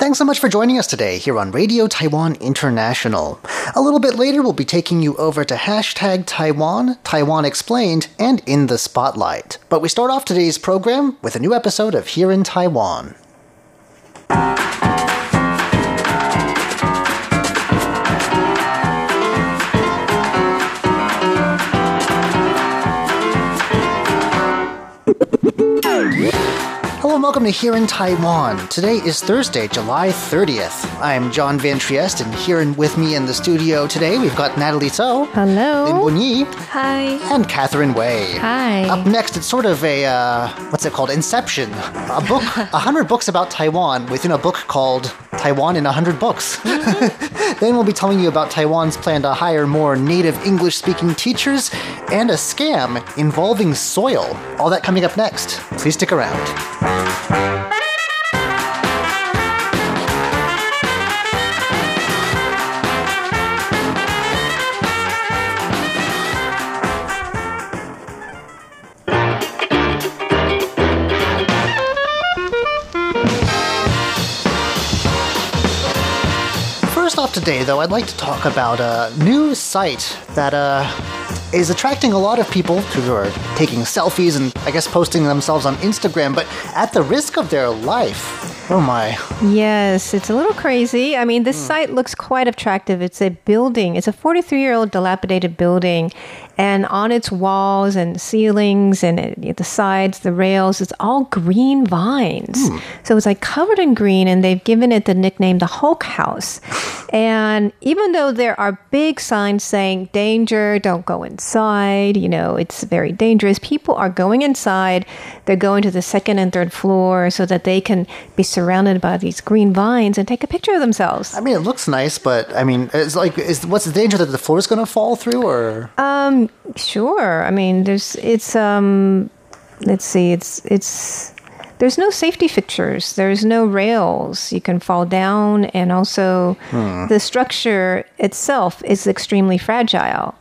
Thanks so much for joining us today here on Radio Taiwan International. A little bit later, we'll be taking you over to hashtag Taiwan, Taiwan Explained, and In the Spotlight. But we start off today's program with a new episode of Here in Taiwan. Hello and welcome to Here in Taiwan. Today is Thursday, July 30th. I'm John Van Trieste, and here in, with me in the studio today, we've got Natalie So, Hello. Lin Bunyi, Hi. and Catherine Wei. Hi. Up next, it's sort of a, uh, what's it called? Inception. A book, a hundred books about Taiwan within a book called Taiwan in a Hundred Books. then we'll be telling you about Taiwan's plan to hire more native English speaking teachers and a scam involving soil. All that coming up next. Please stick around. Off today, though, I'd like to talk about a new site that uh, is attracting a lot of people who are taking selfies and I guess posting themselves on Instagram, but at the risk of their life. Oh my. Yes, it's a little crazy. I mean, this hmm. site looks quite attractive. It's a building, it's a 43 year old dilapidated building. And on its walls and ceilings and at the sides, the rails, it's all green vines. Hmm. So it's like covered in green, and they've given it the nickname the Hulk House. And even though there are big signs saying danger, don't go inside, you know, it's very dangerous, people are going inside. They're going to the second and third floor so that they can be surrounded by these green vines and take a picture of themselves. I mean, it looks nice, but I mean, it's like, is what's the danger that the floor is going to fall through, or Um, sure. I mean, there's it's um, let's see, it's it's there's no safety fixtures. There's no rails. You can fall down, and also the structure itself is extremely fragile.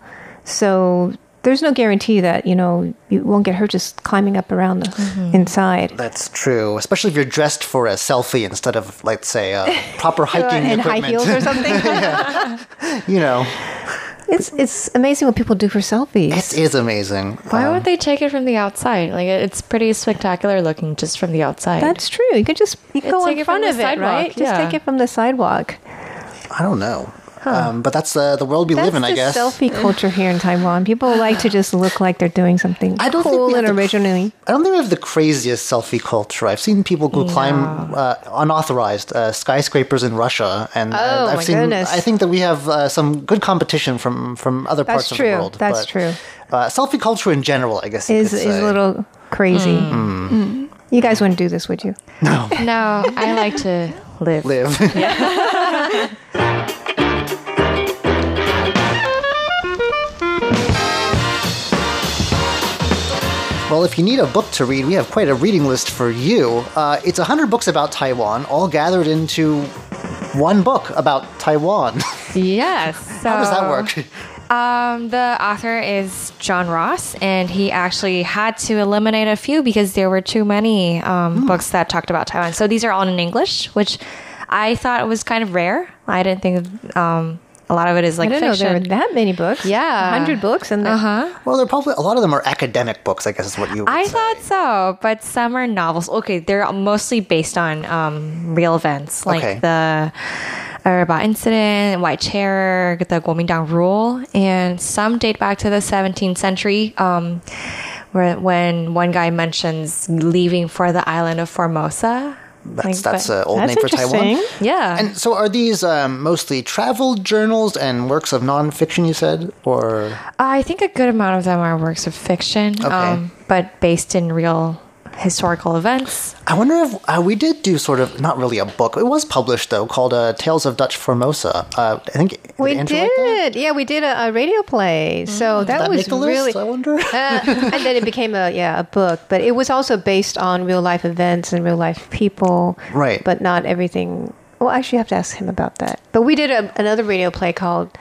So there's no guarantee that you know you won't get hurt just climbing up around the inside. that's true, especially if you're dressed for a selfie instead of, let's say, uh, proper hiking in high equipment. heels or something. you know, it's it's amazing what people do for selfies. it is amazing. Why Um, would they take it from the outside? Like it's pretty spectacular looking just from the outside. That's true. You could just you Yeah, go take in it from front the of it, sidewalk, right? Just take it from the sidewalk. I don't know. Um, but that's uh, the world we That's live in, I guess. selfie culture here in Taiwan. People like to just look like they're doing something I don't think cool we and the- originally. I don't think we have the craziest selfie culture. I've seen people go climb uh, unauthorized uh, skyscrapers in Russia, and uh, Oh, I've my seen. goodness. I think that we have uh, some good competition from from other That's parts of the world. That's but, true. Uh, selfie culture in general, I guess, you Is could is a little crazy. Hmm. Mm. You guys wouldn't do this, would you? no, no, I like to live. live. Well, if you need a book to read, we have quite a reading list for you. Uh, it's 100 books about Taiwan, all gathered into one book about Taiwan. Yes. How does that work? Um, the author is John Ross, and he actually had to eliminate a few because there were too many um, books that talked about Taiwan. So these are all in English, which I thought was kind of rare. I didn't think um, a lot of it is like I didn't fiction. know there were that many books. Yeah. hundred books, and uh huh. Well, they're probably a lot of them are academic books. I guess is what you. Would I say. thought so, but some are novels. Okay, they're mostly based on um, real events, like Okay. the Araba incident, White Terror, the Kuomintang rule, and some date back to the 17th century, um, where when one guy mentions leaving for the island of Formosa. That's Like, that's an old That's name for Taiwan. yeah. And so, are these um, mostly travel journals and works of nonfiction? You said, or I think a good amount of them are works of fiction, Okay. um, but based in real historical events. I wonder if uh, we did do sort of not really a book. It was published though, called uh, "Tales of Dutch Formosa." Uh, I think We Andrew write that? did, yeah, we did a, a radio play. So that, that was really. list? I wonder. Uh, and then it became a yeah a book, but it was also based on real life events and real life people. Right. But not everything. Well, actually, you have to ask him about that. But we did a, another radio play called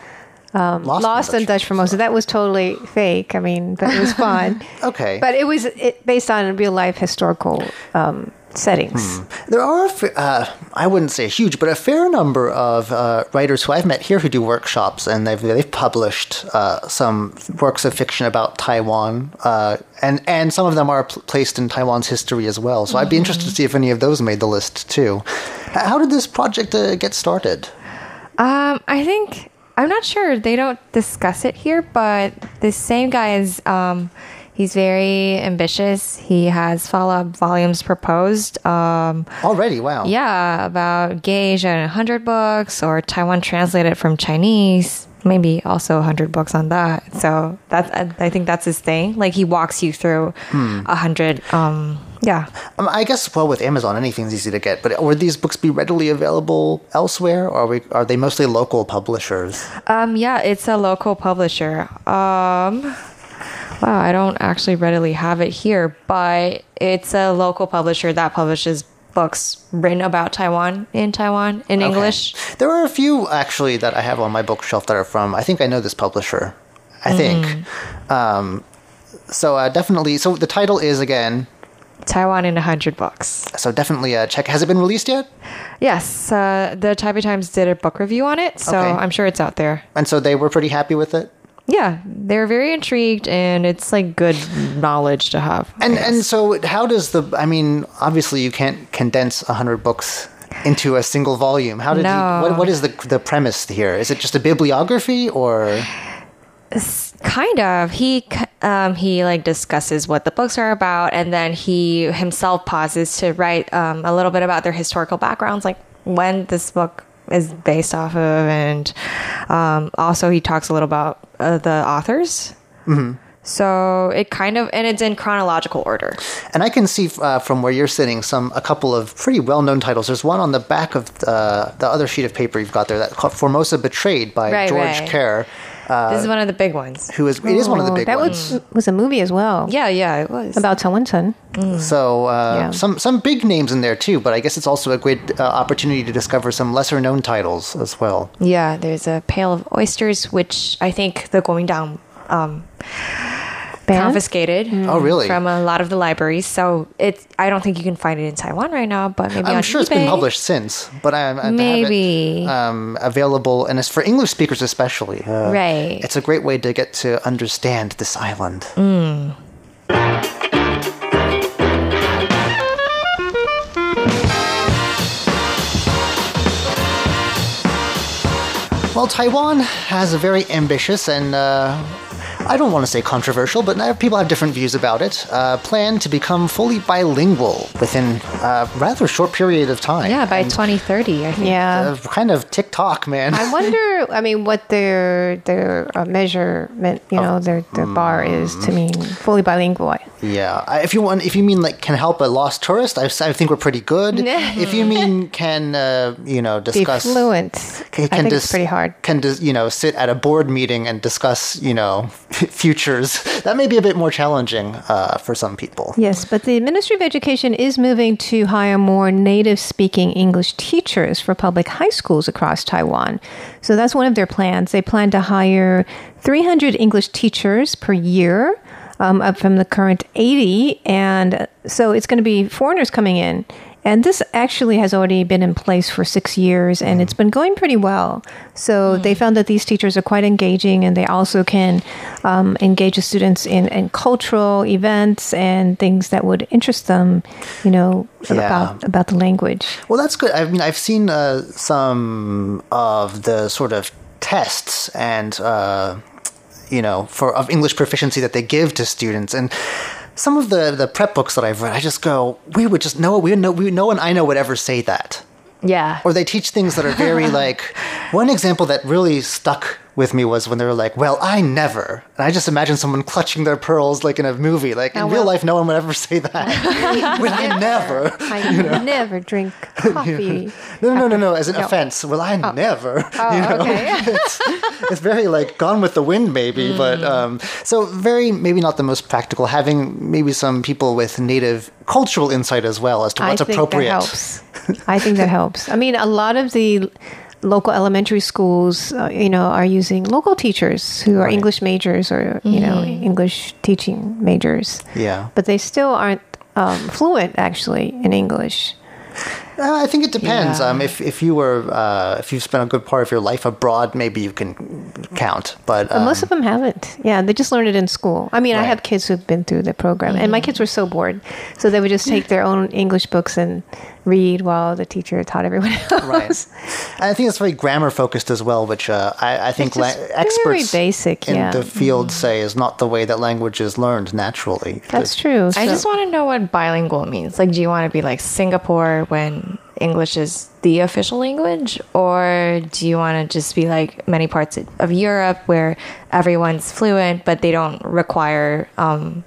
um, Lost, in Dutch Formosa. That was totally fake. I mean, that was fun. Okay. But it was it, based on real life historical um, settings. There are, uh, I wouldn't say huge, but a fair number of uh, writers who I've met here who do workshops, and they've they've published uh, some works of fiction about Taiwan, uh, and and some of them are pl- placed in Taiwan's history as well. So I'd be interested to see if any of those made the list too. How did this project uh, get started? Um, I think I'm not sure. They don't discuss it here, but the same guy is. Um, he's very ambitious. He has follow-up volumes proposed. Um, Already, wow. yeah, about gay Asia in 100 books or Taiwan translated from Chinese. Maybe also 100 books on that. So that's I think that's his thing. Like he walks you through a hundred. Um, yeah. Um, I guess well with Amazon anything's easy to get, but would these books be readily available elsewhere, or are, we, are they mostly local publishers? Um, yeah, it's a local publisher. Um, wow, I don't actually readily have it here, but it's a local publisher that publishes books written about Taiwan in Taiwan in English. Okay. There are a few actually that I have on my bookshelf that are from. I think I know this publisher. I think. Um, so uh, definitely. So the title is again. Taiwan in a hundred books. So definitely uh, check. Has it been released yet? Yes, uh, the Taipei Times did a book review on it, so Okay. I'm sure it's out there. And so they were pretty happy with it. Yeah, they're very intrigued, and it's like good knowledge to have. And and so how does the? I mean, obviously you can't condense hundred books into a single volume. How did No. you? What, what is the the premise here? Is it just a bibliography or? Kind of. He um, he like discusses what the books are about and then he himself pauses to write um, a little bit about their historical backgrounds like when this book is based off of and um, also he talks a little about uh, the authors. So it kind of and it's in chronological order. And I can see uh, from where you're sitting some a couple of pretty well-known titles. There's one on the back of uh, the other sheet of paper you've got there that called Formosa Betrayed by Right, George right. Kerr, this is one of the big ones who is it is one of the Oh, big that ones. was was a movie as well. yeah yeah it was About Tawantan. So uh, Yeah. some some big names in there too, but I guess it's also a great uh, opportunity to discover some lesser-known titles as well. yeah there's a pail of oysters which i think the Kuomintang um, Band? confiscated. Oh, really? From a lot of the libraries. So it's I don't think you can find it in Taiwan right now, but maybe I'm on sure it's been published since, but I, I Maybe. um, available, and it's for English speakers especially. Uh, Right. It's a great way to get to understand this island. Well, Taiwan has a very ambitious and uh, I don't want to say controversial, but now people have different views about it. Uh, plan to become fully bilingual within a rather short period of time. Yeah, by And, 2030, I think. Yeah. uh, kind of TikTok, man. I wonder. I mean, what their their uh, measurement, you know, their their bar is to mean fully bilingual. Yeah, I- if you want, if you mean like can help a lost tourist, I think we're pretty good. if you mean can, uh, you know, discuss Be fluent. can, I think dis- it's pretty hard. Can dis- you know sit at a board meeting and discuss, you know, futures? That may be a bit more challenging uh, for some people. Yes, but the Ministry of Education is moving to hire more native speaking English teachers for public high schools across Taiwan. So that's one of their plans. They plan to hire 300 English teachers per year, um, up from the current 80. And so it's going to be foreigners coming in. And this actually has already been in place for six years and it's been going pretty well. So they found that these teachers are quite engaging and they also can um, engage the students in, in cultural events and things that would interest them, you know, Yeah. about, about the language. Well, that's good. I mean, I've seen uh, some of the sort of tests and uh, you know for of English proficiency that they give to students, and some of the the prep books that I've read, I just go, we would just know we would know we no one I know would ever say that. Yeah. Or they teach things that are very like one example that really stuck with me was when they were like, "Well, I never," and I just imagine someone clutching their pearls like in a movie. Like in Oh, real life, no one would ever say that. well, I never. I never drink coffee. No, no, no, no. As an No. offense. Well, I never. Oh, you know, okay. it's, it's very like gone with the wind, maybe. But um, so very maybe not the most practical. Having maybe some people with native cultural insight as well as to what's I think appropriate. that helps. I think that helps. I mean, a lot of the local elementary schools, uh, you know, are using local teachers who are Right. English majors or you know English teaching majors. Yeah. but they still aren't um, fluent actually in English. Uh, I think it depends. Yeah. Um, if if you were uh, if you've spent a good part of your life abroad, maybe you can count. But, But um, most of them haven't. Yeah, they just learned it in school. I mean, I have kids who've been through the program, and my kids were so bored, so they would just take their own English books and read while the teacher taught everyone else. right. And I think it's very grammar focused as well, which uh, I, I think la- experts basic, in yeah. the field say is not the way that language is learned naturally. That's true. I just want to know what bilingual means. Like, do you want to be like Singapore when English is the official language? Or do you want to just be like many parts of Europe where everyone's fluent, but they don't require um,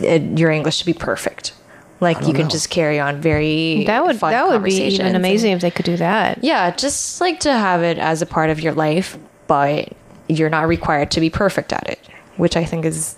it, your English to be perfect? Like, you can know. just carry on very that would fun that would be conversations even and- amazing if they could do that. Yeah, just like to have it as a part of your life, but you're not required to be perfect at it, which I think is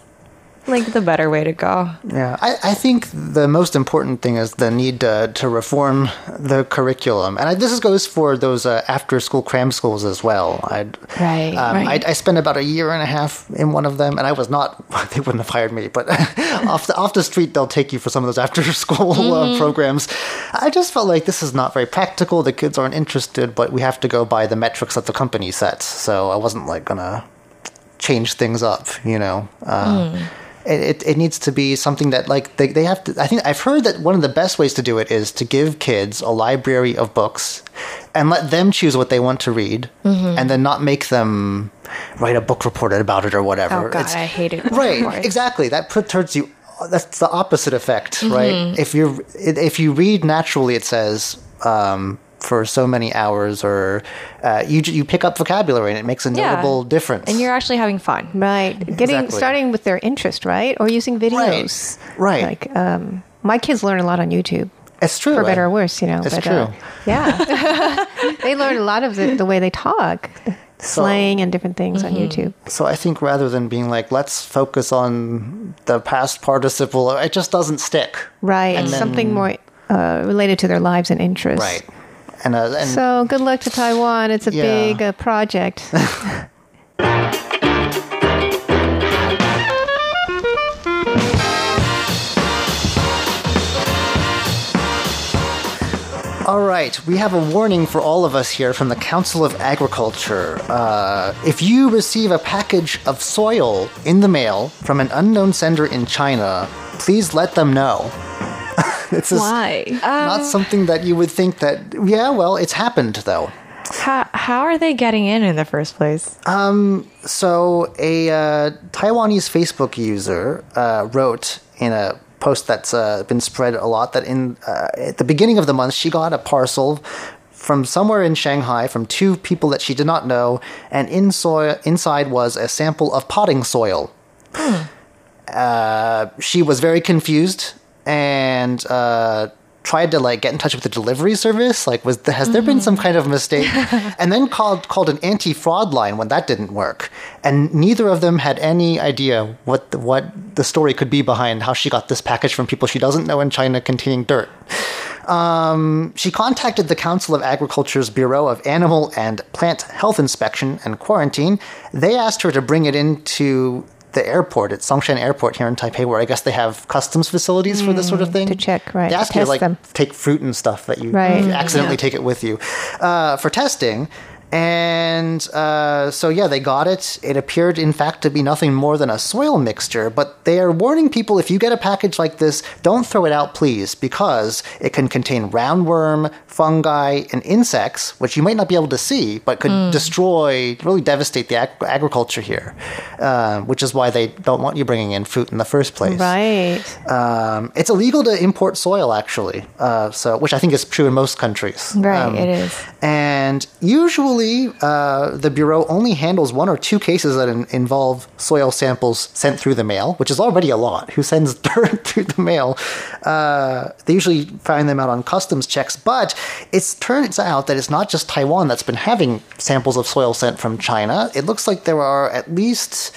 like the better way to go. Yeah, I, I think the most important thing is the need to, to reform the curriculum, and I, this goes for those uh, after-school cram schools as well. I'd, Right, um, right. I, I spent about a year and a half in one of them, and I was not. They wouldn't have hired me, but off the off the street, they'll take you for some of those after-school Mm-hmm. uh, programs. I just felt like this is not very practical. The kids aren't interested, but we have to go by the metrics that the company sets. So I wasn't like gonna change things up, you know. Uh, Hmm. It, it, it needs to be something that like they, they have to i think i've heard that one of the best ways to do it is to give kids a library of books and let them choose what they want to read Mm-hmm. and then not make them write a book report about it or whatever Oh god, It's- I hate it. right exactly that perturts you that's the opposite effect Mm-hmm. right if you're if you read naturally it says um, for so many hours or uh, you you pick up vocabulary and it makes a Yeah. notable difference And you're actually having fun. Right. Getting Exactly. starting with their interest, right? Or using videos. Right. Like um my kids learn a lot on YouTube. it's true For better I- or worse, you know. It's but, true. Uh, yeah. they learn a lot of the, the way they talk, slang and different things Mm-hmm. on YouTube. So I think rather than being like, let's focus on the past participle, it just doesn't stick. Right. And then- Something more uh, related to their lives and interests. Right. And, uh, and So good luck to Taiwan. It's a Yeah. big uh, project. all right, we have a warning for all of us here from the Council of Agriculture. Uh, if you receive a package of soil in the mail from an unknown sender in China, please let them know. it's just Why? not something that you would think that. Yeah, well, it's happened though. How how are they getting in in the first place? Um, So, a uh, Taiwanese Facebook user uh, wrote in a post that's uh, been spread a lot that in uh, at the beginning of the month she got a parcel from somewhere in Shanghai from two people that she did not know, and in soil, inside was a sample of potting soil. Uh, she was very confused and uh, tried to like get in touch with the delivery service. Like, was has there been some kind of mistake? and then called called an anti fraud line when that didn't work. And neither of them had any idea what the, what the story could be behind how she got this package from people she doesn't know in China containing dirt. Um, she contacted the Council of Agriculture's Bureau of Animal and Plant Health Inspection and Quarantine. They asked her to bring it into the airport at Songshan Airport here in Taipei, where I guess they have customs facilities for this sort of thing. to check, right, They to you to like them. take fruit and stuff that you Right. you accidentally take it with you uh, for testing. And uh, so, yeah, they got it. It appeared, in fact, to be nothing more than a soil mixture. But they are warning people if you get a package like this, don't throw it out, please, because it can contain roundworm, fungi, and insects, which you might not be able to see, but could destroy, really devastate the ag- agriculture here. Uh, which is why they don't want you bringing in fruit in the first place. Right. Um, it's illegal to import soil, actually. Uh, so, which I think is true in most countries. Right, Um, it is. And usually, Uh, the Bureau only handles one or two cases that in- involve soil samples sent through the mail, which is already a lot. Who sends dirt through the mail? Uh, they usually find them out on customs checks, but it turns out that it's not just Taiwan that's been having samples of soil sent from China. It looks like there are at least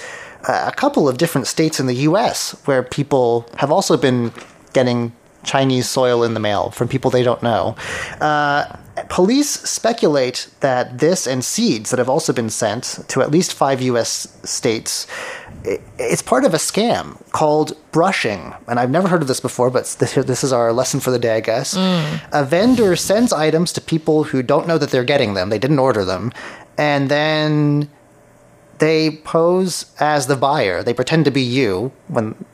uh, a couple of different states in the U.S. where people have also been getting Chinese soil in the mail from people they don't know. Uh, police speculate that this and seeds that have also been sent to at least five U.S. states. It's part of a scam called brushing, and I've never heard of this before, but this, this is our lesson for the day, I guess. A vendor sends items to people who don't know that they're getting them; they didn't order them, and then they pose as the buyer. They pretend to be you when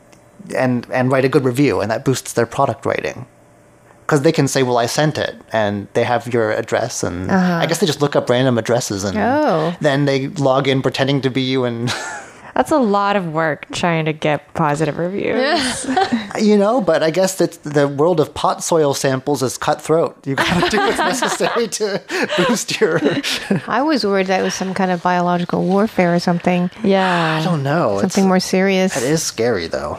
and and write a good review, and that boosts their product rating. Because they can say, "Well, I sent it," and they have your address, and uh-huh. I guess they just look up random addresses, and Oh. then they log in pretending to be you, and That's a lot of work trying to get positive reviews. you know. But I guess that the world of pot soil samples is cutthroat. You got to do what's necessary to boost your. I was worried that it was some kind of biological warfare or something. yeah. I don't know. It's- Something more serious. It is scary, though.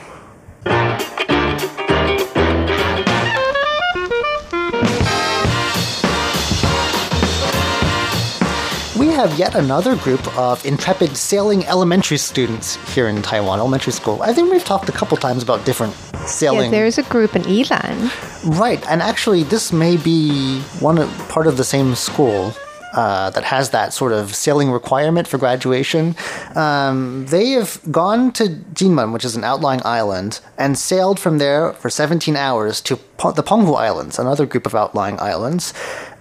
We have yet another group of intrepid sailing elementary students here in Taiwan, elementary school. I think we've talked a couple times about different Yeah, sailing. there's a group in Yilan. Right, and actually, this may be one part of the same school uh, that has that sort of sailing requirement for graduation. Um, they have gone to Jinmen, which is an outlying island, and sailed from there for 17 hours to Po- the Penghu Islands, another group of outlying islands.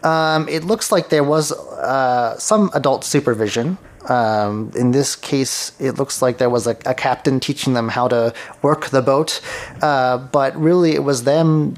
Um, it looks like there was uh, some adult supervision. Um, in this case, it looks like there was a, a captain teaching them how to work the boat, uh, but really it was them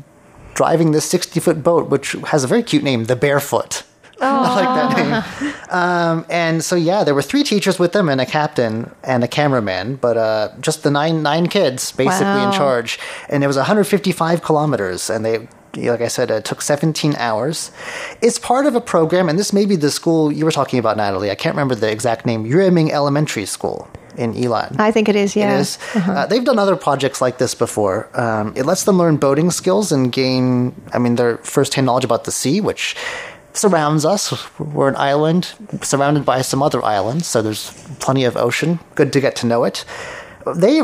driving this 60 foot boat, which has a very cute name, the Barefoot. I like that name. Um, and so, yeah, there were three teachers with them and a captain and a cameraman, but uh, just the nine nine kids basically in charge. And it was 155 kilometers, and they. Like I said, it took 17 hours. It's part of a program, and this may be the school you were talking about, Natalie. I can't remember the exact name. Yueming Elementary School in Yilan. I think it is, yeah. It is. Uh, they've done other projects like this before. Um, it lets them learn boating skills and gain, I mean, their first-hand knowledge about the sea, which surrounds us. We're an island surrounded by some other islands, so there's plenty of ocean. Good to get to know it. They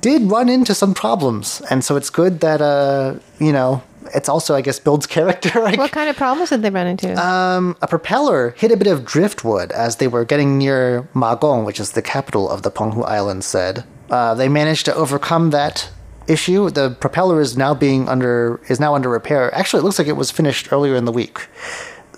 did run into some problems, and so it's good that uh, you know. It's also, I guess, builds character. What kind of problems did they run into? um, a propeller hit a bit of driftwood as they were getting near Magong, which is the capital of the Penghu Islands. Said uh, they managed to overcome that issue. The propeller is now being under is now under repair. Actually, it looks like it was finished earlier in the week.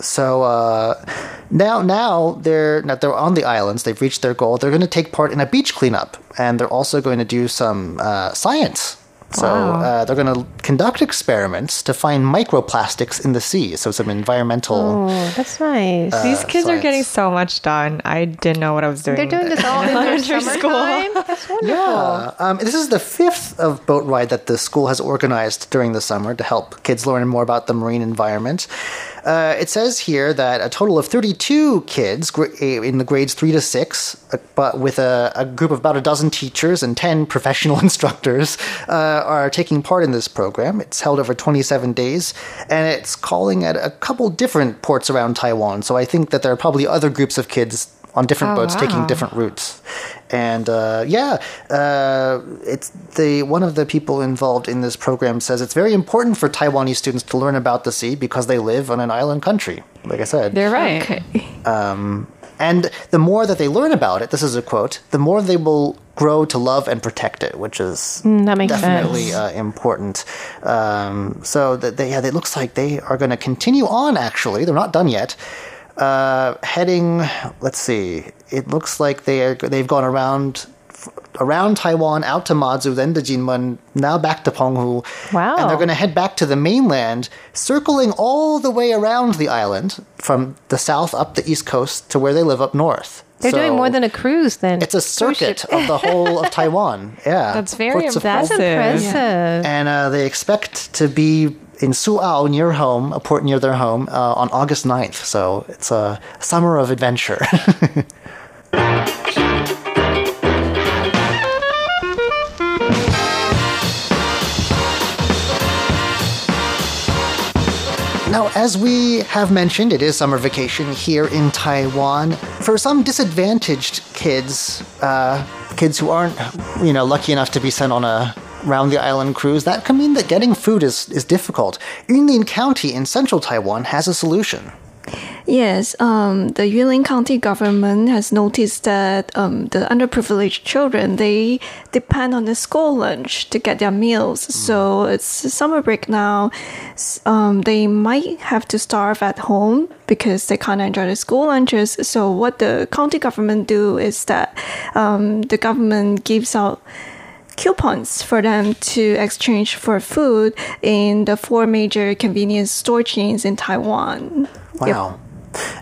So uh, now, now they're now they're on the islands. They've reached their goal. They're going to take part in a beach cleanup, and they're also going to do some uh, science. So uh, they're going to conduct experiments to find microplastics in the sea. So some environmental. oh, that's nice. These kids are getting so much done. I didn't know what I was doing. They're doing this all in their elementary school. summertime. That's wonderful. Yeah, um, this is the fifth of boat ride that the school has organized during the summer to help kids learn more about the marine environment. Uh, it says here that a total of 32 kids in the grades 3 to 6, uh, but with a, a group of about a dozen teachers and 10 professional instructors, uh, are taking part in this program. It's held over 27 days, and it's calling at a couple different ports around Taiwan. So I think that there are probably other groups of kids on different Oh, boats taking different routes. And uh, yeah, uh, it's the one of the people involved in this program says it's very important for Taiwanese students to learn about the sea because they live on an island country. Like I said, They're right. and the more that they learn about it, this is a quote, the more they will grow to love and protect it, which is that makes definitely sense. uh, important. Um, so that they, yeah, it looks like they are going to continue on. Actually, they're not done yet. Uh, heading, let's see. It looks like they are, they've gone around around Taiwan, out to Mazu, then to Jinmen, now back to Penghu. Wow. And they're going to head back to the mainland, circling all the way around the island from the south up the east coast to where they live up north. They're doing more than a cruise then. It's a circuit of the whole of Taiwan. Yeah. That's very of That's impressive. impressive. and uh, they expect to be in Suao near home, a port near their home, uh, on August 9th. So it's a summer of adventure. Now, as we have mentioned, it is summer vacation here in Taiwan. For some disadvantaged kids, uh, kids who aren't, you know, lucky enough to be sent on a round the island cruise, that can mean that getting food is, is difficult. Yunlin County in central Taiwan has a solution. Yes, um, the Yunlin County government has noticed that um, the underprivileged children they depend on the school lunch to get their meals. Mm. So it's summer break now. Um, they might have to starve at home because they can't enjoy the school lunches. So what the county government do is that um, the government gives out coupons for them to exchange for food in the four major convenience store chains in Taiwan. Wow. Yep.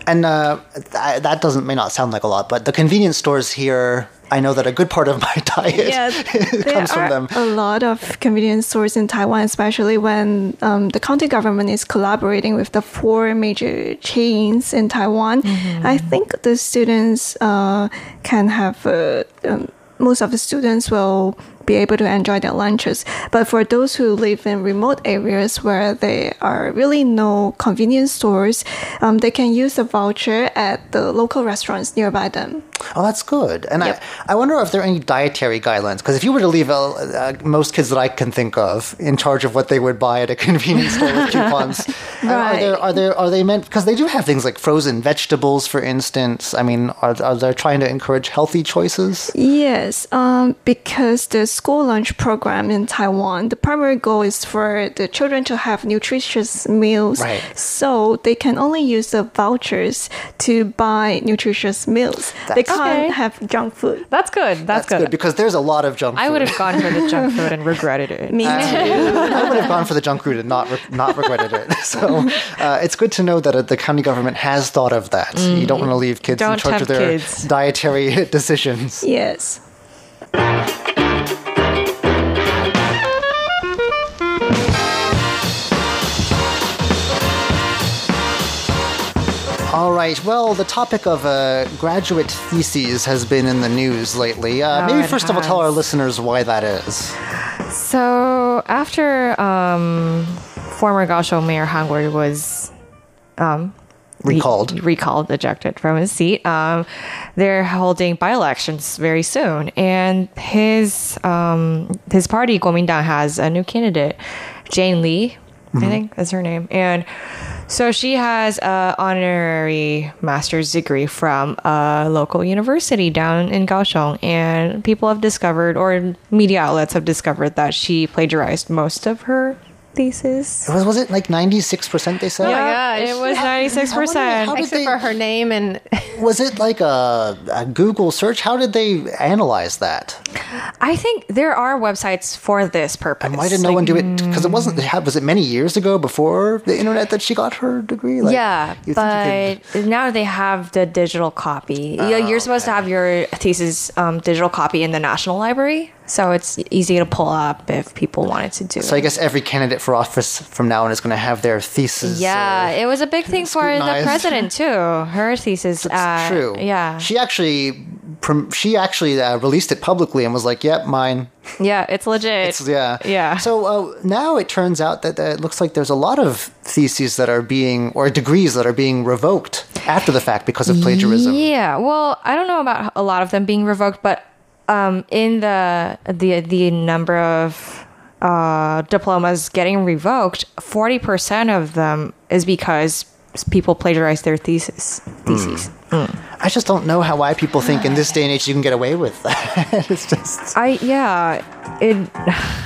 And uh, that doesn't may not sound like a lot, but the convenience stores here I know that a good part of my diet yeah, comes from them. A lot of convenience stores in Taiwan, especially when um, the county government is collaborating with the four major chains in Taiwan. Mm-hmm. I think the students uh, can have. Uh, um, most of the students will be able to enjoy their lunches. But for those who live in remote areas where there are really no convenience stores, um, they can use a voucher at the local restaurants nearby them. Oh, that's good. And yep. I, I wonder if there are any dietary guidelines. Because if you were to leave uh, most kids that I can think of in charge of what they would buy at a convenience store with coupons, right. are, there, are, there, are they meant, because they do have things like frozen vegetables, for instance. I mean, are, are they trying to encourage healthy choices? Yes, um, because the school lunch program in Taiwan, the primary goal is for the children to have nutritious meals. Right. So they can only use the vouchers to buy nutritious meals. That's they can't okay. have junk food. That's good. That's, That's good. good. because there's a lot of junk. Food. I would have gone for the junk food and regretted it. Me too. I would have gone for the junk food and not re- not regretted it. So uh, it's good to know that uh, the county government has thought of that. Mm. You don't want to leave kids don't in charge of their kids. dietary decisions. Yes. Right. Well, the topic of uh, graduate theses has been in the news lately. Uh, oh, maybe first has. of all, tell our listeners why that is. So, after um, former Kaohsiung Mayor Han Kuo-yu was um, recalled, re- recalled, ejected from his seat, um, they're holding by-elections very soon, and his um, his party Kuomintang has a new candidate, Jane Lee, mm-hmm. I think is her name, and so she has an honorary master's degree from a local university down in Kaohsiung, and people have discovered, or media outlets have discovered, that she plagiarized most of her thesis. It was was it like ninety six percent? They said. Oh yeah, it was ninety six percent, except they, for her name and. was it like a, a, Google search? How did they analyze that? I think there are websites for this purpose. And why did no like, one do it? Because it wasn't. Was it many years ago before the internet that she got her degree? Like, yeah, but now they have the digital copy. Oh, You're supposed okay. to have your thesis um, digital copy in the National Library. So it's easy to pull up if people wanted to do. So I guess every candidate for office from now on is going to have their thesis. Yeah, uh, it was a big thing for the president too. Her thesis. That's uh, true. Yeah, she actually she actually uh, released it publicly and was like, "Yep, mine." Yeah, it's legit. It's, yeah, yeah. So uh, now it turns out that, that it looks like there's a lot of theses that are being or degrees that are being revoked after the fact because of plagiarism. Yeah. Well, I don't know about a lot of them being revoked, but um, in the the the number of uh, diplomas getting revoked, forty percent of them is because people plagiarize their thesis. Theses. Mm. Mm. I just don't know how why people think in this day and age you can get away with that. it's just. I yeah. It.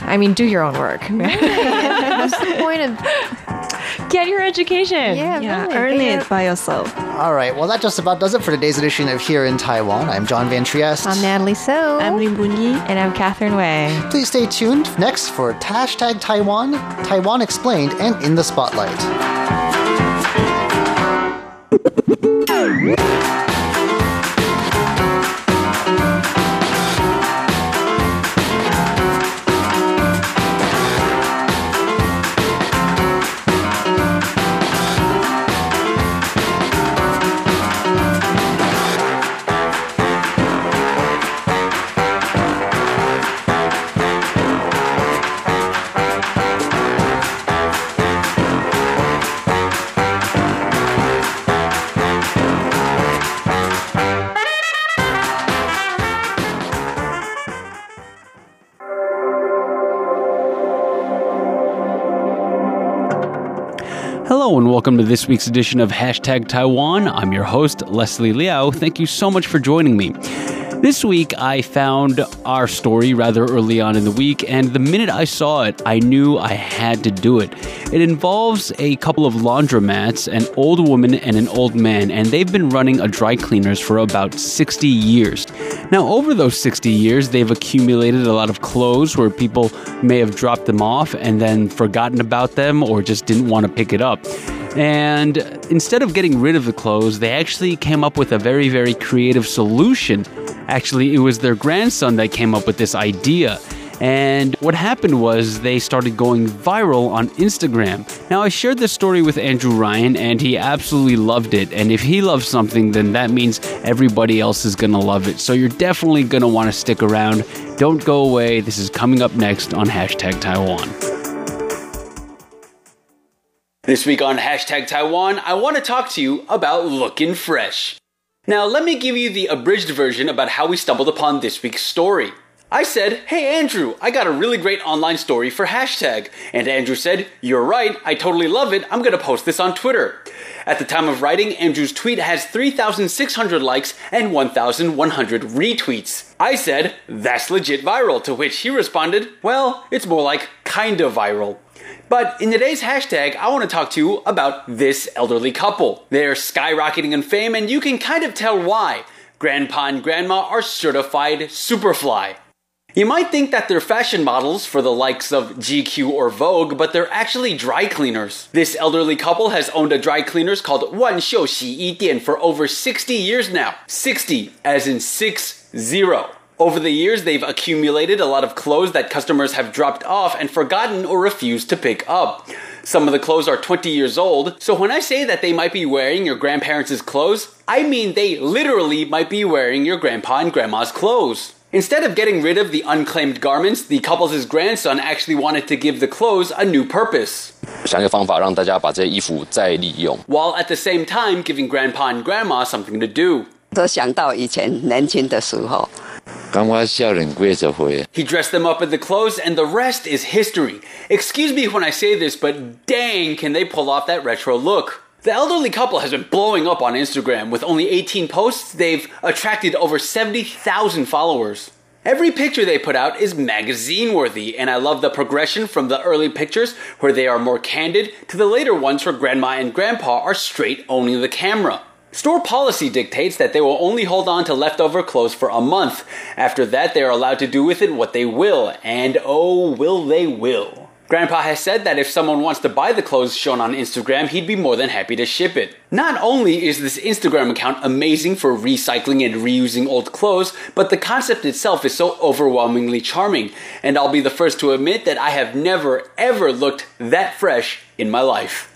I mean, do your own work. What's the point of Get your education. Yeah, yeah really. earn it by yourself. All right, well, that just about does it for today's edition of Here in Taiwan. I'm John Van Trieste. I'm Natalie So. I'm Lin Bunyi. And I'm Catherine Wei. Please stay tuned next for Hashtag Taiwan, Taiwan Explained, and In the Spotlight. Hello and welcome to this week's edition of Hashtag Taiwan. I'm your host, Leslie Liao. Thank you so much for joining me. This week, I found our story rather early on in the week, and the minute I saw it, I knew I had to do it. It involves a couple of laundromats, an old woman and an old man, and they've been running a dry cleaners for about 60 years. Now, over those 60 years, they've accumulated a lot of clothes where people may have dropped them off and then forgotten about them or just didn't want to pick it up. And instead of getting rid of the clothes, they actually came up with a very, very creative solution. Actually, it was their grandson that came up with this idea. And what happened was they started going viral on Instagram. Now, I shared this story with Andrew Ryan, and he absolutely loved it. And if he loves something, then that means everybody else is gonna love it. So you're definitely gonna wanna stick around. Don't go away. This is coming up next on hashtag Taiwan. This week on Hashtag Taiwan, I want to talk to you about looking fresh. Now, let me give you the abridged version about how we stumbled upon this week's story. I said, Hey Andrew, I got a really great online story for hashtag. And Andrew said, You're right, I totally love it, I'm gonna post this on Twitter. At the time of writing, Andrew's tweet has 3,600 likes and 1,100 retweets. I said, That's legit viral, to which he responded, Well, it's more like kinda viral. But in today's hashtag, I want to talk to you about this elderly couple. They're skyrocketing in fame, and you can kind of tell why. Grandpa and Grandma are certified Superfly. You might think that they're fashion models for the likes of GQ or Vogue, but they're actually dry cleaners. This elderly couple has owned a dry cleaners called Wan Xiu Xi Yi Dian for over 60 years now. 60, as in 6 0. Over the years, they've accumulated a lot of clothes that customers have dropped off and forgotten or refused to pick up. Some of the clothes are 20 years old, so when I say that they might be wearing your grandparents' clothes, I mean they literally might be wearing your grandpa and grandma's clothes. Instead of getting rid of the unclaimed garments, the couple's grandson actually wanted to give the clothes a new purpose. 想一个方法让大家把这些衣服再利用。 While at the same time giving grandpa and grandma something to do. 都想到以前年轻的时候，感觉少年过一回。 He dressed them up in the clothes, and the rest is history. Excuse me when I say this, but dang, can they pull off that retro look. The elderly couple has been blowing up on Instagram. With only 18 posts, they've attracted over 70,000 followers. Every picture they put out is magazine worthy, and I love the progression from the early pictures where they are more candid to the later ones where grandma and grandpa are straight owning the camera. Store policy dictates that they will only hold on to leftover clothes for a month. After that, they are allowed to do with it what they will, and oh, will they will. Grandpa has said that if someone wants to buy the clothes shown on Instagram, he'd be more than happy to ship it. Not only is this Instagram account amazing for recycling and reusing old clothes, but the concept itself is so overwhelmingly charming, and I'll be the first to admit that I have never ever looked that fresh in my life.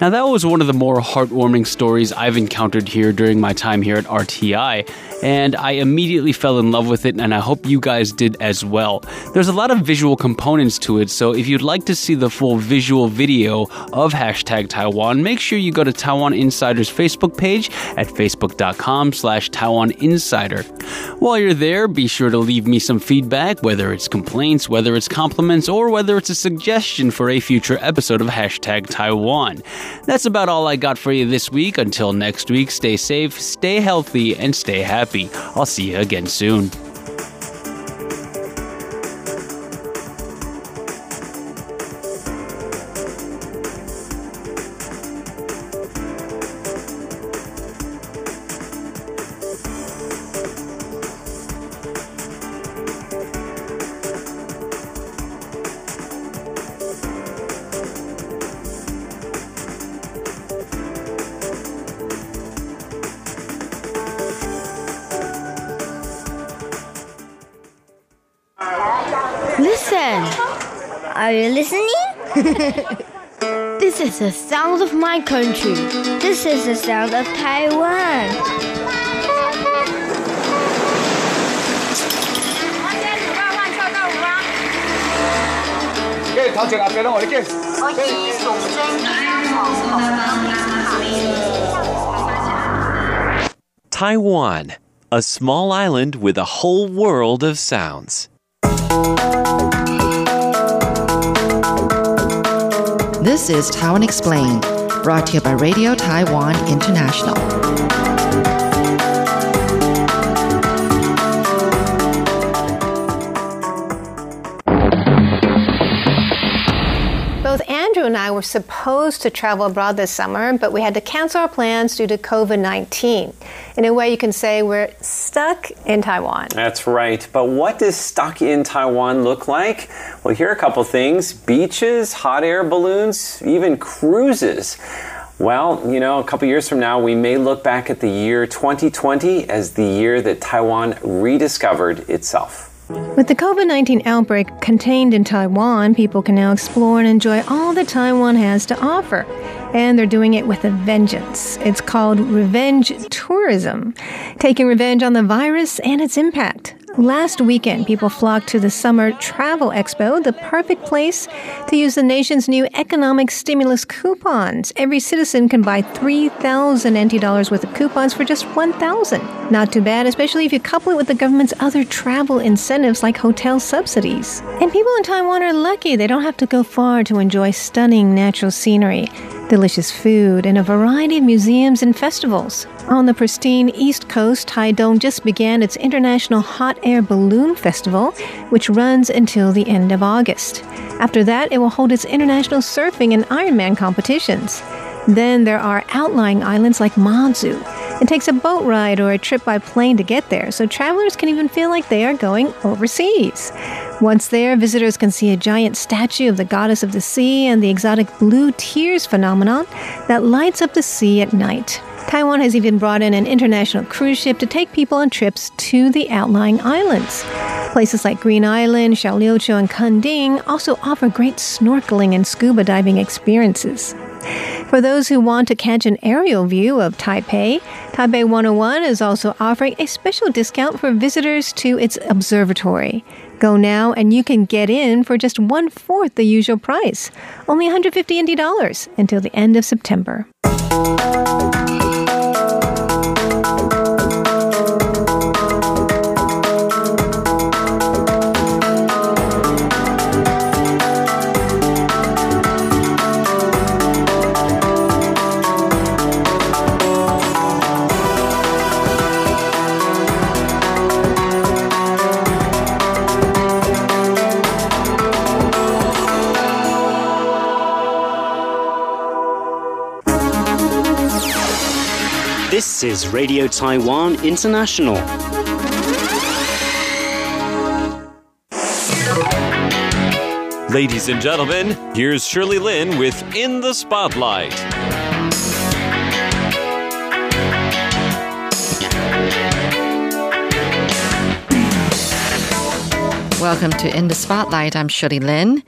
Now, that was one of the more heartwarming stories I've encountered here during my time here at RTI, and I immediately fell in love with it, and I hope you guys did as well. There's a lot of visual components to it, so if you'd like to see the full visual video of hashtag Taiwan, make sure you go to Taiwan Insider's Facebook page at facebook.com slash Taiwan Insider. While you're there, be sure to leave me some feedback, whether it's complaints, whether it's compliments, or whether it's a suggestion for a future episode of hashtag Taiwan. That's about all I got for you this week. Until next week, stay safe, stay healthy, and stay happy. I'll see you again soon. My country. This is the sound of Taiwan. Taiwan, a small island with a whole world of sounds. This is Taiwan Explained, brought to you by Radio Taiwan International. Were supposed to travel abroad this summer, but we had to cancel our plans due to COVID 19. In a way, you can say we're stuck in Taiwan. That's right. But what does stuck in Taiwan look like? Well, here are a couple things beaches, hot air balloons, even cruises. Well, you know, a couple years from now, we may look back at the year 2020 as the year that Taiwan rediscovered itself. With the COVID 19 outbreak contained in Taiwan, people can now explore and enjoy all that Taiwan has to offer. And they're doing it with a vengeance. It's called revenge tourism, taking revenge on the virus and its impact. Last weekend, people flocked to the Summer Travel Expo, the perfect place to use the nation's new economic stimulus coupons. Every citizen can buy 3,000 NT dollars worth of coupons for just 1,000. Not too bad, especially if you couple it with the government's other travel incentives like hotel subsidies. And people in Taiwan are lucky they don't have to go far to enjoy stunning natural scenery delicious food, and a variety of museums and festivals. On the pristine East Coast, Taidong just began its International Hot Air Balloon Festival, which runs until the end of August. After that, it will hold its international surfing and Ironman competitions. Then there are outlying islands like Mazu. It takes a boat ride or a trip by plane to get there, so travelers can even feel like they are going overseas. Once there, visitors can see a giant statue of the goddess of the sea and the exotic blue tears phenomenon that lights up the sea at night. Taiwan has even brought in an international cruise ship to take people on trips to the outlying islands. Places like Green Island, Xiaoliuqiu, and Kending also offer great snorkeling and scuba diving experiences. For those who want to catch an aerial view of Taipei, Taipei 101 is also offering a special discount for visitors to its observatory. Go now and you can get in for just one fourth the usual price, only 150 NT dollars until the end of September. This is Radio Taiwan International. Ladies and gentlemen, here's Shirley Lin with In the Spotlight. Welcome to In the Spotlight. I'm Shirley Lin.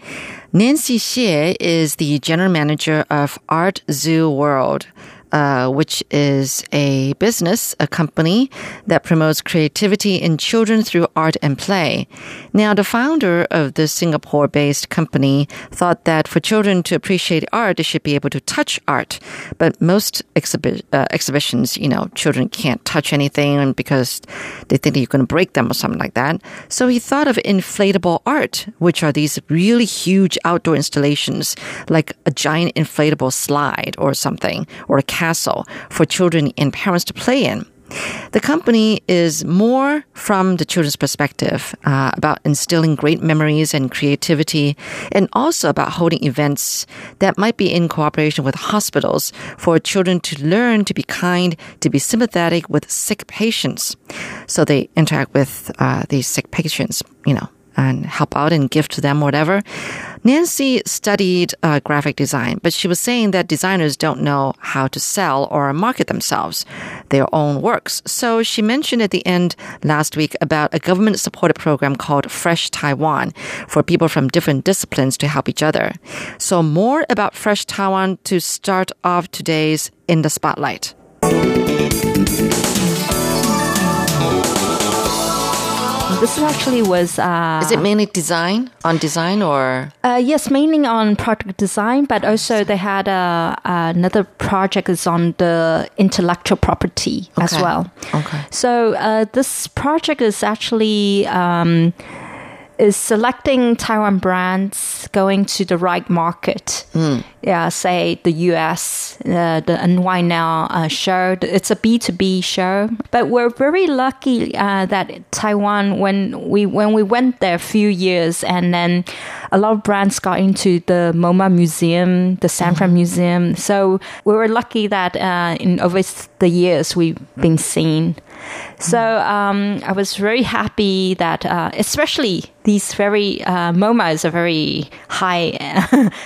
Nancy Xie is the general manager of Art Zoo World. Uh, which is a business, a company that promotes creativity in children through art and play. Now, the founder of this Singapore based company thought that for children to appreciate art, they should be able to touch art. But most exhibi- uh, exhibitions, you know, children can't touch anything because they think you're going to break them or something like that. So he thought of inflatable art, which are these really huge outdoor installations, like a giant inflatable slide or something, or a castle for children and parents to play in. The company is more from the children's perspective uh, about instilling great memories and creativity, and also about holding events that might be in cooperation with hospitals for children to learn to be kind, to be sympathetic with sick patients. So they interact with uh, these sick patients, you know, and help out and give to them whatever. Nancy studied uh, graphic design, but she was saying that designers don't know how to sell or market themselves, their own works. So she mentioned at the end last week about a government supported program called Fresh Taiwan for people from different disciplines to help each other. So more about Fresh Taiwan to start off today's In the Spotlight. This actually was. Uh, Is it mainly design on design or? Uh, yes, mainly on product design, but also they had uh, another project is on the intellectual property as well. Okay. So uh, this project is actually. Um, is selecting Taiwan brands going to the right market. Yeah, say the US, uh, the NY Now uh, show. It's a B2B show. But we're very lucky uh, that Taiwan, when we when we went there a few years, and then a lot of brands got into the MoMA Museum, the San Fran Museum. So we were lucky that uh, in over the years we've been seen. So um, I was very happy that, uh, especially these very uh, MoMA is a very high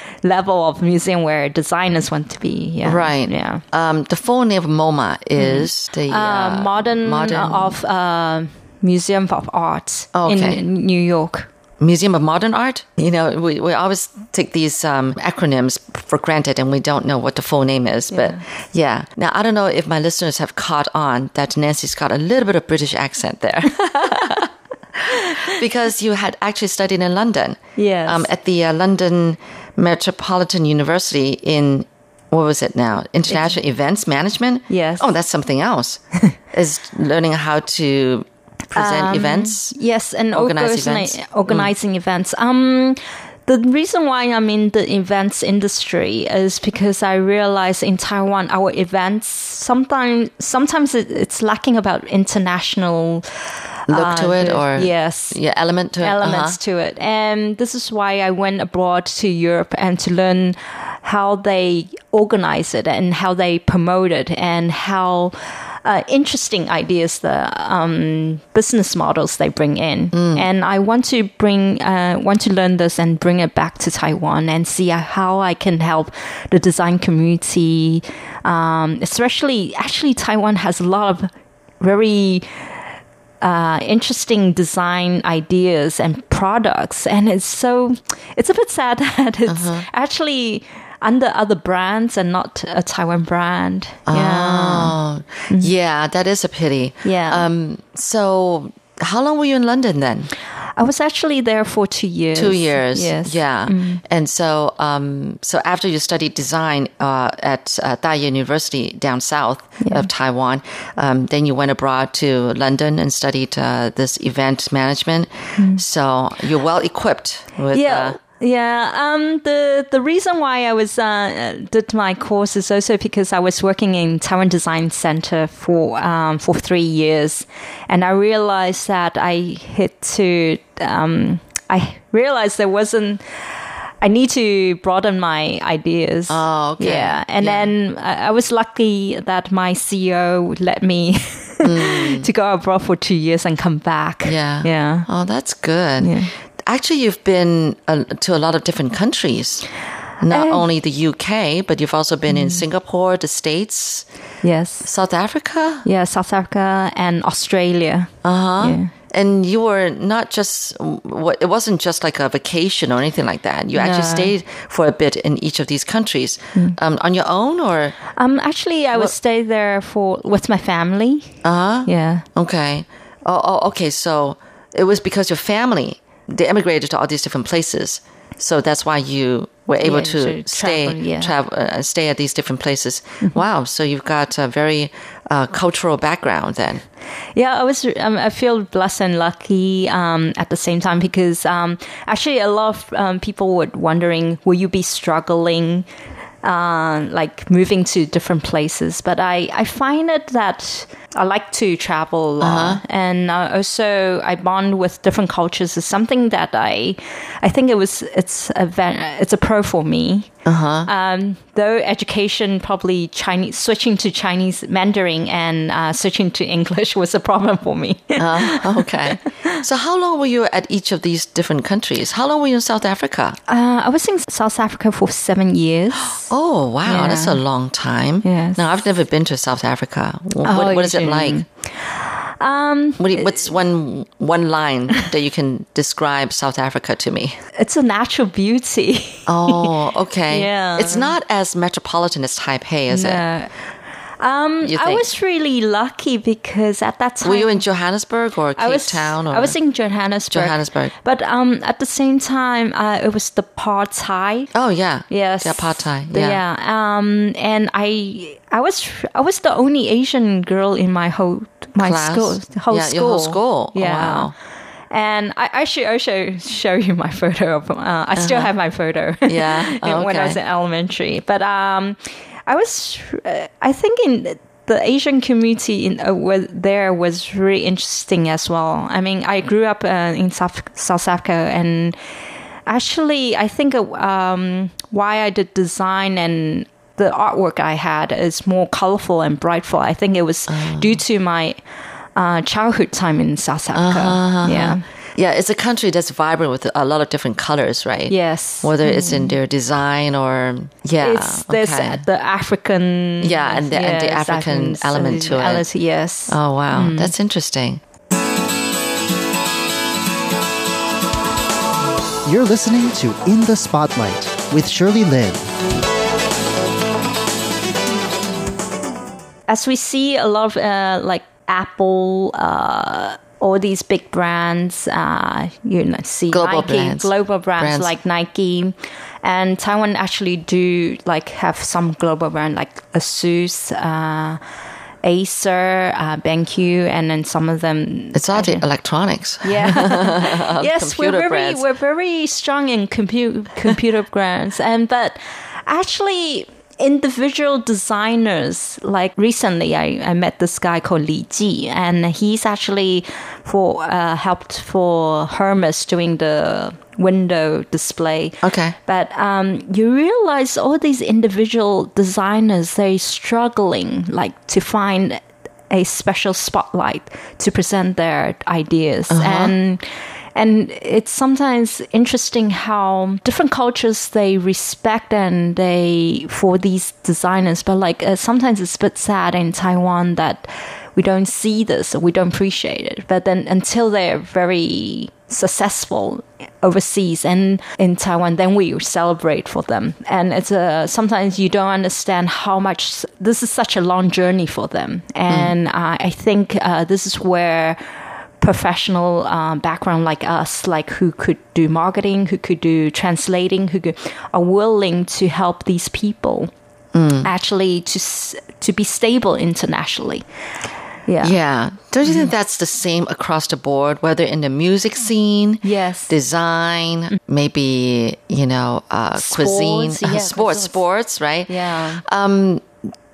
level of museum where designers want to be. Yeah. Right. Yeah. Um, the full name of MoMA is the Uh, modern, modern of uh, Museum of Art okay. in New York. Museum of Modern Art. You know, we, we always take these um, acronyms for granted and we don't know what the full name is. But yeah. Now, I don't know if my listeners have caught on that Nancy's got a little bit of British accent there. because you had actually studied in London. Yes. Um, at the uh, London Metropolitan University in, what was it now? International Events Management? Yes. Oh, that's something else. is learning how to present Um, events. Yes, and Organize organizing events. Mm. events. Um, the reason why I'm in the events industry is because I realize in Taiwan our events sometimes sometimes it, it's lacking about international Look to uh, it the- or yes yeah, element to it. elements Uh-huh. to it. And this is why I went abroad to Europe and to learn how they organize it and how they promote it and how uh, interesting ideas the um, business models they bring in. And I want to bring, uh, want to learn this and bring it back to Taiwan and see how I can help the design community. Um, especially, actually, Taiwan has a lot of very uh, interesting design ideas and products, and it's so it's a bit sad that it's actually under other brands and not a Taiwan brand. Yeah. Oh, yeah, that is a pity. Yeah. Um, so, how long were you in London then? I was actually there for two years. Two years. Yes. Yeah. And so, um, so after you studied design uh, at uh, University down south of Taiwan, um, then you went abroad to London and studied uh, this event management. So you're well equipped with. yeah. Yeah, um, the the reason why I was uh, did my course is also because I was working in Taiwan Design Center for um, for three years, and I realized that I had to um, I realized there wasn't. I need to broaden my ideas. Oh, okay. Yeah, and then I, I was lucky that my CEO let me to go abroad for two years and come back. Yeah. yeah. Oh, that's good. Yeah. Actually, you've been uh, to a lot of different countries. Not only the UK, but you've also been in Singapore, the States, Yes. South Africa. Yeah, South Africa and Australia. Uh huh. Yeah. And you were not just what it wasn't just like a vacation or anything like that. You actually stayed for a bit in each of these countries um, on your own, or Um, actually, I would stay there for with my family. uh huh. Yeah. Okay. Oh, oh, okay. So it was because your family they emigrated to all these different places, so that's why you were able Yeah, to to stay travel, yeah. travel uh, stay at these different places. Wow. So you've got a very uh, cultural background then. Yeah, I was. Um, I feel blessed and lucky um, at the same time because um, actually a lot of um, people were wondering, will you be struggling, uh, like moving to different places? But I, I find it that I like to travel a lot, and uh, also I bond with different cultures. Is something that I, I think it was it's a it's a pro for me. Um, though education probably Chinese switching to Chinese Mandarin and uh, switching to English was a problem for me. Uh, okay. so how long were you at each of these different countries? How long were you in South Africa? uh, I was in South Africa for seven years. Oh, wow. Yeah. That's a long time. Yes. Now, I've never been to South Africa. Wh- Oh, What, what is it like? Um, What you- what's one one line that you can describe South Africa to me? it's a natural beauty. Oh, okay. Yeah. It's not as metropolitan as Taipei, is it? Um, I was really lucky because at that time Were you in Johannesburg or Cape I was Town? Or? I was in Johannesburg. Johannesburg. but um, at the same time, uh, it was the apartheid. Oh yeah. Yes. The apartheid. The- Yeah. Um, and I, I was, I was the only Asian girl in my whole, my Class? school, whole Yeah, school. your whole school. Oh, wow. And I, I should I should show you my photo of. Uh, I still Uh-huh. have my photo. Yeah. in- when I was in elementary. But um, I was, uh, I think in the Asian community in uh, was there was really interesting as well. I mean, I grew up uh, in South South Africa, and actually, I think uh, um, why I did design and the artwork I had is more colorful and brightful. I think it was due to my uh, childhood time in South Africa. Uh-huh. Yeah. Yeah, it's a country that's vibrant with a lot of different colors, right? Yes. Whether it's in their design or yeah, it's there's okay. the African Yeah, and the- and the yes, African element to it. Yes. Oh wow, Mm. that's interesting. You're listening to In the Spotlight with Shirley Lin. As we see a lot of uh, like Apple, uh, all these big brands, uh, you know, see Global Nike, brands. global brands, Brands. like Nike, and Taiwan actually do like have some global brand like Asus. Uh, Acer, uh, BenQ, and then some of them. It's all the electronics. Yeah. yes, we're very brands. we're very strong in compu- computer brands, and but actually individual designers like recently I, I met this guy called Li Ji and he's actually for uh, helped for Hermes doing the window display Okay. but um, you realize all these individual designers they're struggling like to find a special spotlight to present their ideas Uh-huh. and and it's sometimes interesting how different cultures they respect and they for these designers but like uh, sometimes it's a bit sad in taiwan that we don't see this or we don't appreciate it but then until they're very successful overseas and in Taiwan, then we celebrate for them. And it's a, sometimes you don't understand how much this is such a long journey for them. And uh, I think uh, this is where professional um, background like us, like who could do marketing, who could do translating, who could, are willing to help these people actually to to be stable internationally. Yeah. Yeah. Don't you Mm-hmm. think that's the same across the board, whether in the music scene, Yes. design, maybe, you know, uh, cuisine, Sports, yeah, sports, sports, right? Yeah. Um,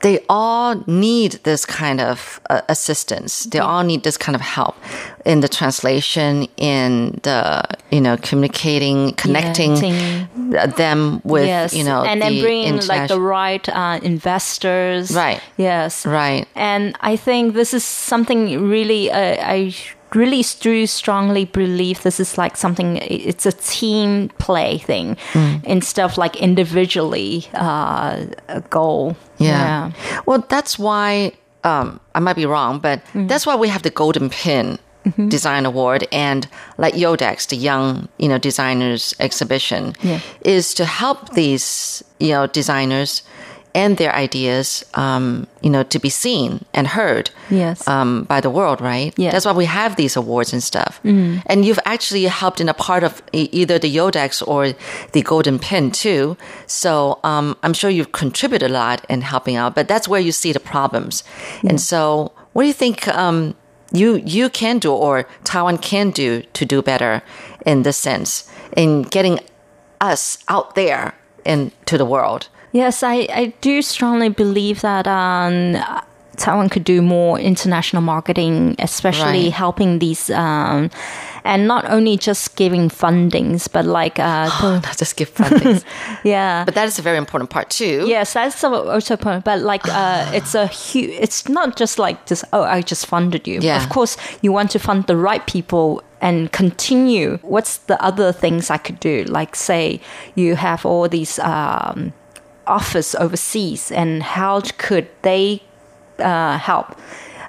they all need this kind of uh, assistance. They all need this kind of help in the translation, in the, you know, communicating, connecting Connecting. them with, yes. you know, and then the bring like the right uh, investors. Right. Yes. Right. And I think this is something really uh, I really do strongly believe this is like something it's a team play thing Mm. instead of like individually uh, a goal. Yeah. Well, that's why um, I might be wrong, but Mm-hmm. that's why we have the Golden Pin Design Award and like Yodex, the Young you know Designers Exhibition, Yeah. is to help these you know designers and their ideas, um, you know, to be seen and heard Yes. um, by the world, right? Yeah. That's why we have these awards and stuff. Mhm. And you've actually helped in a part of either the Yodex or the Golden Pin too. So um, I'm sure you've contributed a lot in helping out, but that's where you see the problems. And so, what do you think um, you you can do or Taiwan can do to do better in this sense in getting us out there into the world? Yes, I, I do strongly believe that um, Taiwan could do more international marketing, especially Right. helping these, um, and not only just giving fundings, but like, uh, Not just give fundings. yeah. But that is a very important part too. Yes, that's also a point. But like, uh, it's a huge. It's not just like just oh, I just funded you. Yeah. Of course, you want to fund the right people and continue. What's the other things I could do? Like, say you have all these um, office overseas, and how could they uh, help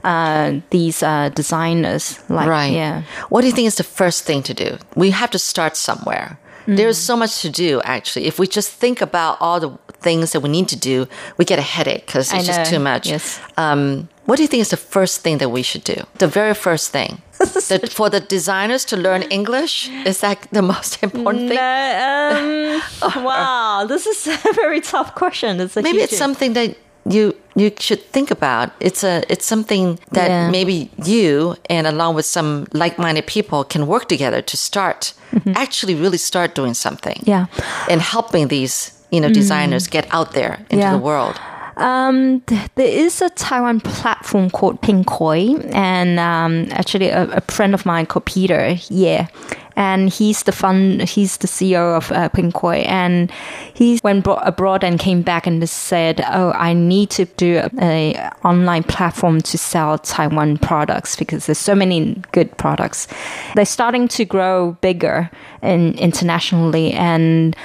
uh, these uh, designers? Like, right. yeah. What do you think is the first thing to do? We have to start somewhere. There's so much to do, actually. If we just think about all the things that we need to do, we get a headache because I it's just know. too much. Yes. Um, what do you think is the first thing that we should do? The very first thing. that for the designers to learn English is that the most important thing? No, um, wow, this is a very tough question. It's a Maybe it's something that you you should think about it's a it's something that Yeah. maybe you and along with some like-minded people can work together to start actually really start doing something Yeah. and helping these you know designers get out there into Yeah. the world Um, th- there is a Taiwan platform called Pinkoi, and um, actually a, a friend of mine called Peter, yeah, and he's the fund, he's the CEO of uh, Pinkoi, and he went bro- abroad and came back and just said, "Oh, I need to do a, a online platform to sell Taiwan products because there's so many good products. They're starting to grow bigger in internationally and."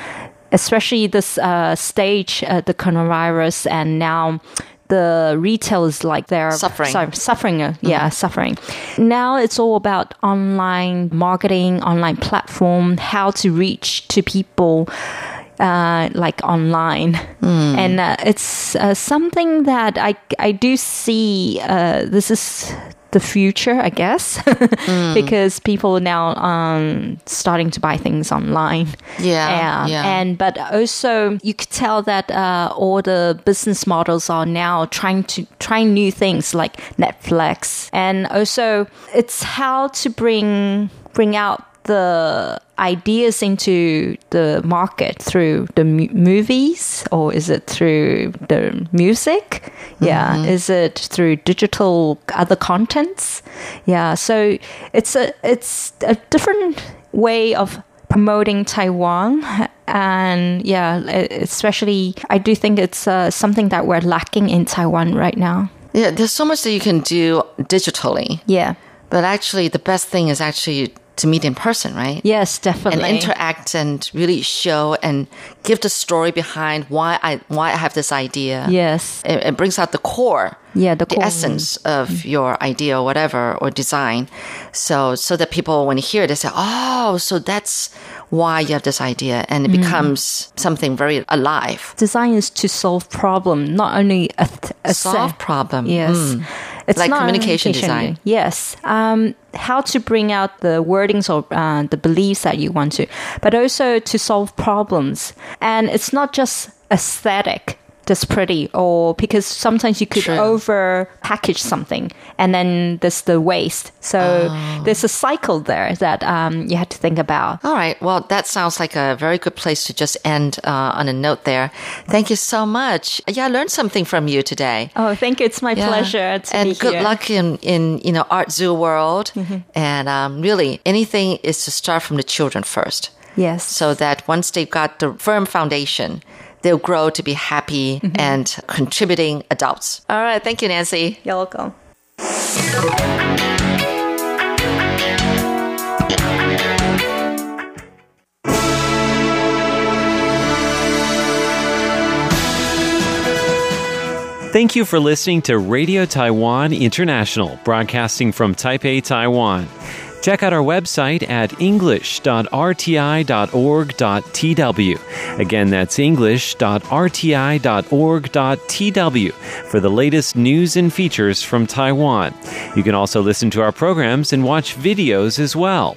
Especially this uh, stage, uh, the coronavirus, and now the retail is like they're Suffering. sorry, suffering, uh, yeah, suffering. Now it's all about online marketing, online platform, how to reach to people. Uh, like online, and uh, it's uh, something that I I do see. Uh, this is the future, I guess, because people are now um starting to buy things online. Yeah, yeah, yeah. and but also you could tell that uh, all the business models are now trying to trying new things like Netflix, and also it's how to bring bring out the ideas into the market through the mu- movies or is it through the music? Yeah. Is it through digital other contents? Yeah. So it's a it's a different way of promoting Taiwan and yeah especially I do think it's uh, something that we're lacking in Taiwan right now. Yeah there's so much that you can do digitally. Yeah. But actually the best thing is actually to meet in person right yes definitely and interact and really show and give the story behind why I why I have this idea. Yes. It, it brings out the core. Yeah, the the core. essence of your idea or whatever or design. So so that people when they hear it they say, "Oh, so that's why you have this idea." And it Mm. becomes something very alive. design is to solve problem not only a, a Solve set- problem. yes Mm. It's Like communication design. yes. Um, how to bring out the wordings or uh, the beliefs that you want to but also to solve problems. And it's not just aesthetic just pretty or because sometimes you could over package something and then there's the waste so Oh. there's a cycle there that um, you have to think about All right. Well, that sounds like a very good place to just end uh, on a note there. Thank you so much. Yeah, I learned something from you today. oh thank you it's my Yeah. pleasure to and good here. luck in in you know art zoo world Mm-hmm. and um, really anything is to start from the children first yes so that once they've got the firm foundation they'll grow to be happy Mm-hmm. and contributing adults all right thank you nancy you're welcome Thank you for listening to Radio Taiwan International, broadcasting from Taipei, Taiwan. Check out our website at english.rti.org.tw. Again, that's english.rti.org.tw for the latest news and features from Taiwan. You can also listen to our programs and watch videos as well.